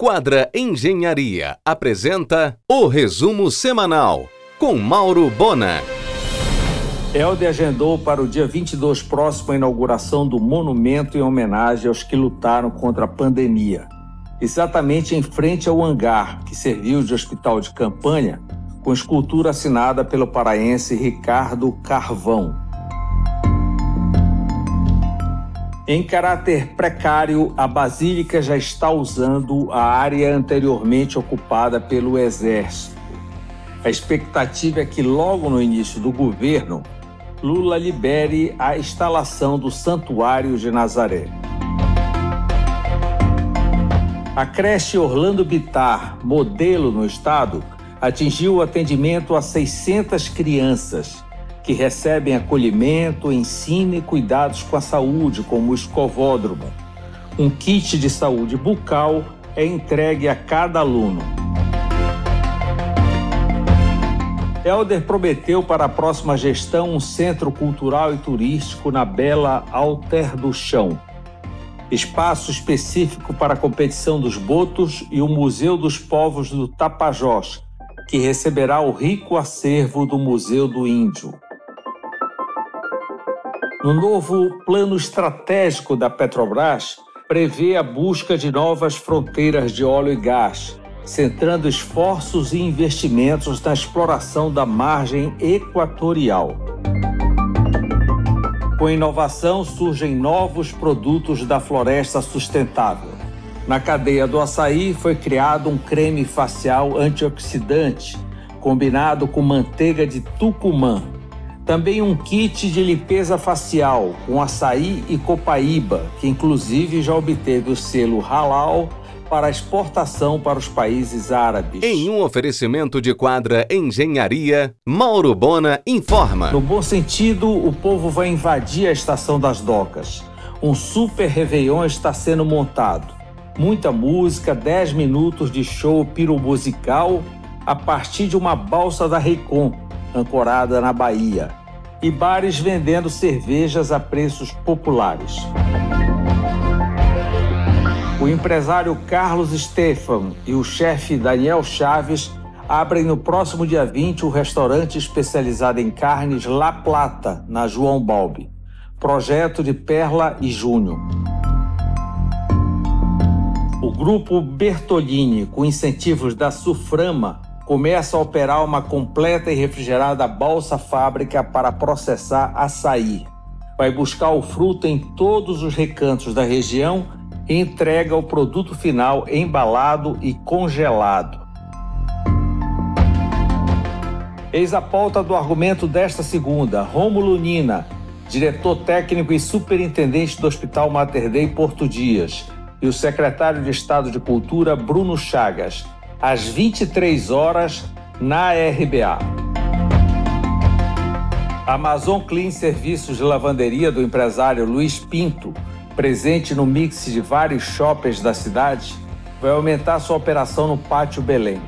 Quadra Engenharia apresenta o resumo semanal com Mauro Bona. Elde agendou para o dia 22 próximo a inauguração do monumento em homenagem aos que lutaram contra a pandemia. Exatamente em frente ao hangar que serviu de hospital de campanha, com escultura assinada pelo paraense Ricardo Carvão. Em caráter precário, a Basílica já está usando a área anteriormente ocupada pelo Exército. A expectativa é que, logo no início do governo, Lula libere a instalação do Santuário de Nazaré. A creche Orlando Bitar, modelo no estado, atingiu o atendimento a 600 crianças que recebem acolhimento, ensino e cuidados com a saúde, como o escovódromo. Um kit de saúde bucal é entregue a cada aluno. Helder prometeu para a próxima gestão um centro cultural e turístico na bela Alter do Chão. Espaço específico para a competição dos botos e o Museu dos Povos do Tapajós, que receberá o rico acervo do Museu do Índio. No novo plano estratégico da Petrobras, prevê a busca de novas fronteiras de óleo e gás, centrando esforços e investimentos na exploração da margem equatorial. Com inovação surgem novos produtos da floresta sustentável. Na cadeia do açaí foi criado um creme facial antioxidante, combinado com manteiga de tucumã, também um kit de limpeza facial com açaí e copaíba, que inclusive já obteve o selo halal para exportação para os países árabes. Em um oferecimento de quadra Engenharia, Mauro Bona informa. No bom sentido, o povo vai invadir a estação das docas. Um super Réveillon está sendo montado. Muita música, 10 minutos de show piromusical a partir de uma balsa da Reicon ancorada na Bahia, e bares vendendo cervejas a preços populares. O empresário Carlos Stefan e o chefe Daniel Chaves abrem no próximo dia 20 o restaurante especializado em carnes La Plata, na João Balbi. Projeto de Perla e Júnior. O grupo Bertolini, com incentivos da Suframa, começa a operar uma completa e refrigerada balsa fábrica para processar açaí. Vai buscar o fruto em todos os recantos da região e entrega o produto final embalado e congelado. Eis a pauta do argumento desta segunda. Rômulo Nina, diretor técnico e superintendente do Hospital Mater Dei Porto Dias, e o secretário de Estado de Cultura, Bruno Chagas às 23 horas na RBA. Amazon Clean Serviços de Lavanderia do empresário Luiz Pinto, presente no mix de vários shoppers da cidade, vai aumentar sua operação no Pátio Belém.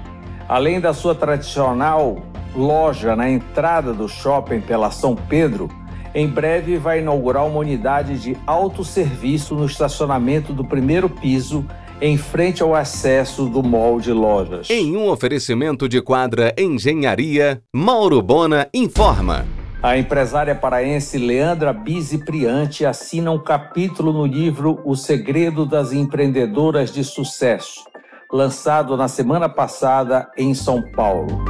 Além da sua tradicional loja na entrada do shopping pela São Pedro, em breve vai inaugurar uma unidade de autosserviço no estacionamento do primeiro piso em frente ao acesso do mall de lojas. Em um oferecimento de quadra Engenharia, Mauro Bona informa. A empresária paraense Leandra Bizi Priante assina um capítulo no livro O Segredo das Empreendedoras de Sucesso, lançado na semana passada em São Paulo.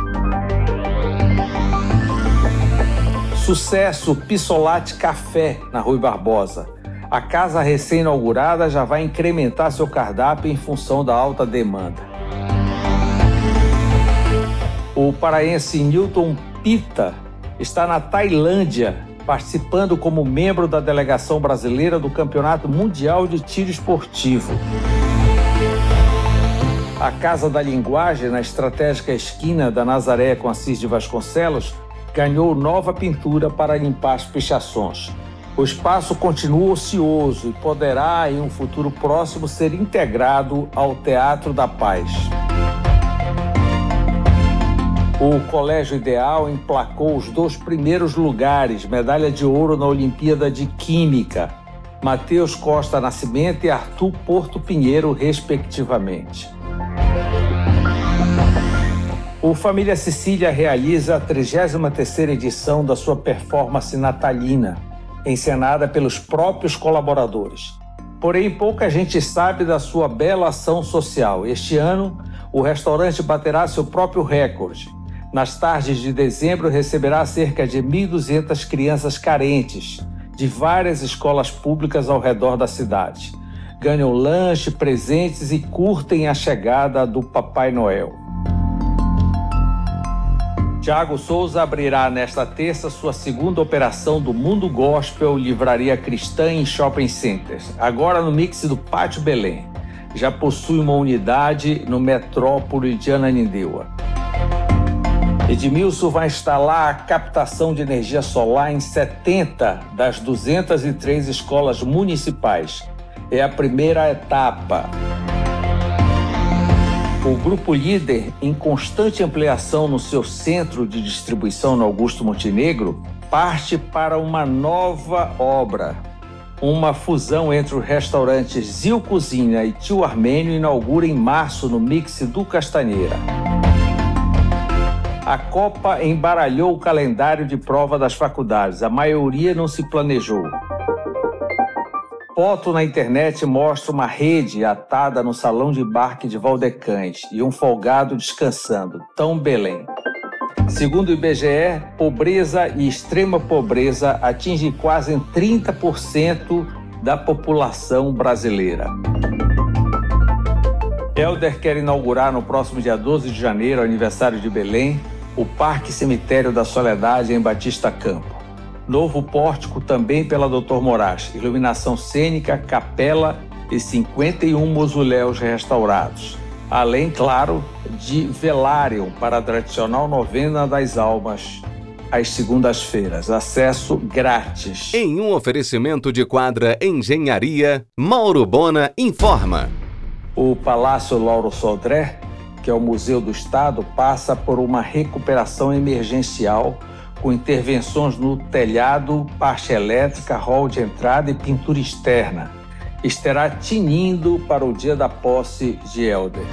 Sucesso Pissolate Café, na Rui Barbosa a casa recém-inaugurada já vai incrementar seu cardápio em função da alta demanda. O paraense Newton Pita está na Tailândia, participando como membro da delegação brasileira do Campeonato Mundial de Tiro Esportivo. A Casa da Linguagem, na estratégica esquina da Nazaré com Assis de Vasconcelos, ganhou nova pintura para limpar as pichações. O espaço continua ocioso e poderá, em um futuro próximo, ser integrado ao Teatro da Paz. O Colégio Ideal emplacou os dois primeiros lugares, medalha de ouro na Olimpíada de Química. Matheus Costa Nascimento e Arthur Porto Pinheiro, respectivamente. O Família Sicília realiza a 33ª edição da sua performance natalina, encenada pelos próprios colaboradores. Porém, pouca gente sabe da sua bela ação social. Este ano, o restaurante baterá seu próprio recorde. Nas tardes de dezembro, receberá cerca de 1.200 crianças carentes de várias escolas públicas ao redor da cidade. Ganham lanche, presentes e curtem a chegada do Papai Noel. Tiago Souza abrirá nesta terça sua segunda operação do Mundo Gospel Livraria Cristã em Shopping Centers, agora no mix do Pátio Belém. Já possui uma unidade no Metrópole de Ananindeua. Edmilson vai instalar a captação de energia solar em 70 das 203 escolas municipais. É a primeira etapa. O Grupo Líder, em constante ampliação no seu centro de distribuição no Augusto Montenegro, parte para uma nova obra. Uma fusão entre os restaurantes Zil Cozinha e Tio Armênio inaugura em março no Mix do Castanheira. A Copa embaralhou o calendário de prova das faculdades. A maioria não se planejou. Foto na internet mostra uma rede atada no salão de embarque de Valdecães e um folgado descansando. Tão Belém. Segundo o IBGE, pobreza e extrema pobreza atingem quase 30% da população brasileira. Helder quer inaugurar no próximo dia 12 de janeiro, aniversário de Belém, o Parque Cemitério da Soledade em Batista Campo. Novo pórtico também pela Doutor Moraes. Iluminação cênica, capela e 51 mausoléus restaurados. Além, claro, de velário para a tradicional novena das almas às segundas-feiras. Acesso grátis. Em um oferecimento de quadra Engenharia, Mauro Bona informa. O Palácio Lauro Sodré, que é o Museu do Estado, passa por uma recuperação emergencial com intervenções no telhado, parte elétrica, hall de entrada e pintura externa. Estará tinindo para o dia da posse de Helder.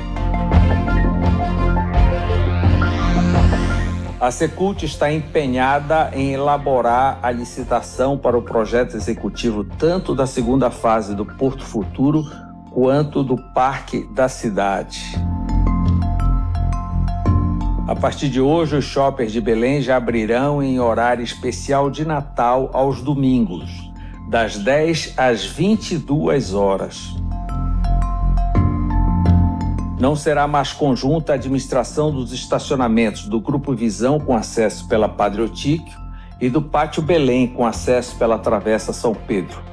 A Secult está empenhada em elaborar a licitação para o projeto executivo tanto da segunda fase do Porto Futuro quanto do Parque da Cidade. A partir de hoje, os shoppers de Belém já abrirão em horário especial de Natal aos domingos, das 10 às 22 horas. Não será mais conjunta a administração dos estacionamentos do Grupo Visão com acesso pela Padre Otíquio e do Pátio Belém com acesso pela Travessa São Pedro.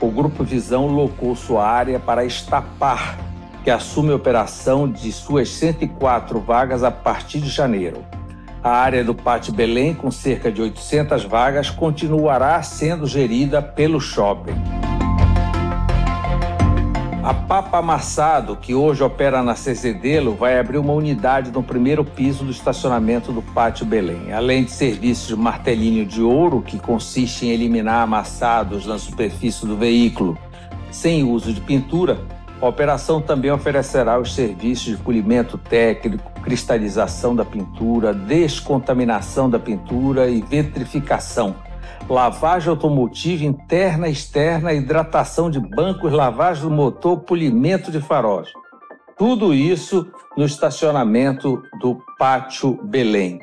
O Grupo Visão locou sua área para estapar que assume a operação de suas 104 vagas a partir de janeiro. A área do Pátio Belém, com cerca de 800 vagas, continuará sendo gerida pelo shopping. A Papa Amassado, que hoje opera na Cezedelo, vai abrir uma unidade no primeiro piso do estacionamento do Pátio Belém. Além de serviços de martelinho de ouro, que consiste em eliminar amassados na superfície do veículo sem uso de pintura, a operação também oferecerá os serviços de polimento técnico, cristalização da pintura, descontaminação da pintura e vitrificação, lavagem automotiva interna e externa, hidratação de bancos, lavagem do motor, polimento de faróis. Tudo isso no estacionamento do Pátio Belém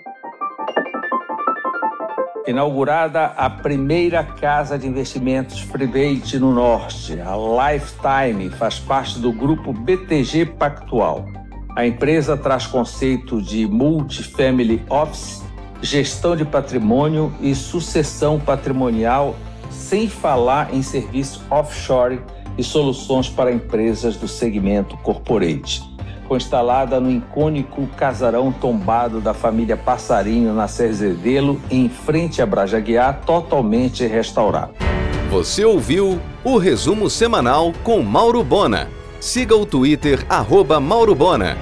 inaugurada a primeira casa de investimentos private no Norte, a Lifetime, faz parte do grupo BTG Pactual. A empresa traz conceito de multifamily office, gestão de patrimônio e sucessão patrimonial, sem falar em serviço offshore e soluções para empresas do segmento corporate foi instalada no icônico casarão tombado da família Passarinho na Cerzedelo, em frente a Brajaguiar, totalmente restaurado. Você ouviu o resumo semanal com Mauro Bona. Siga o Twitter, arroba Mauro Bona.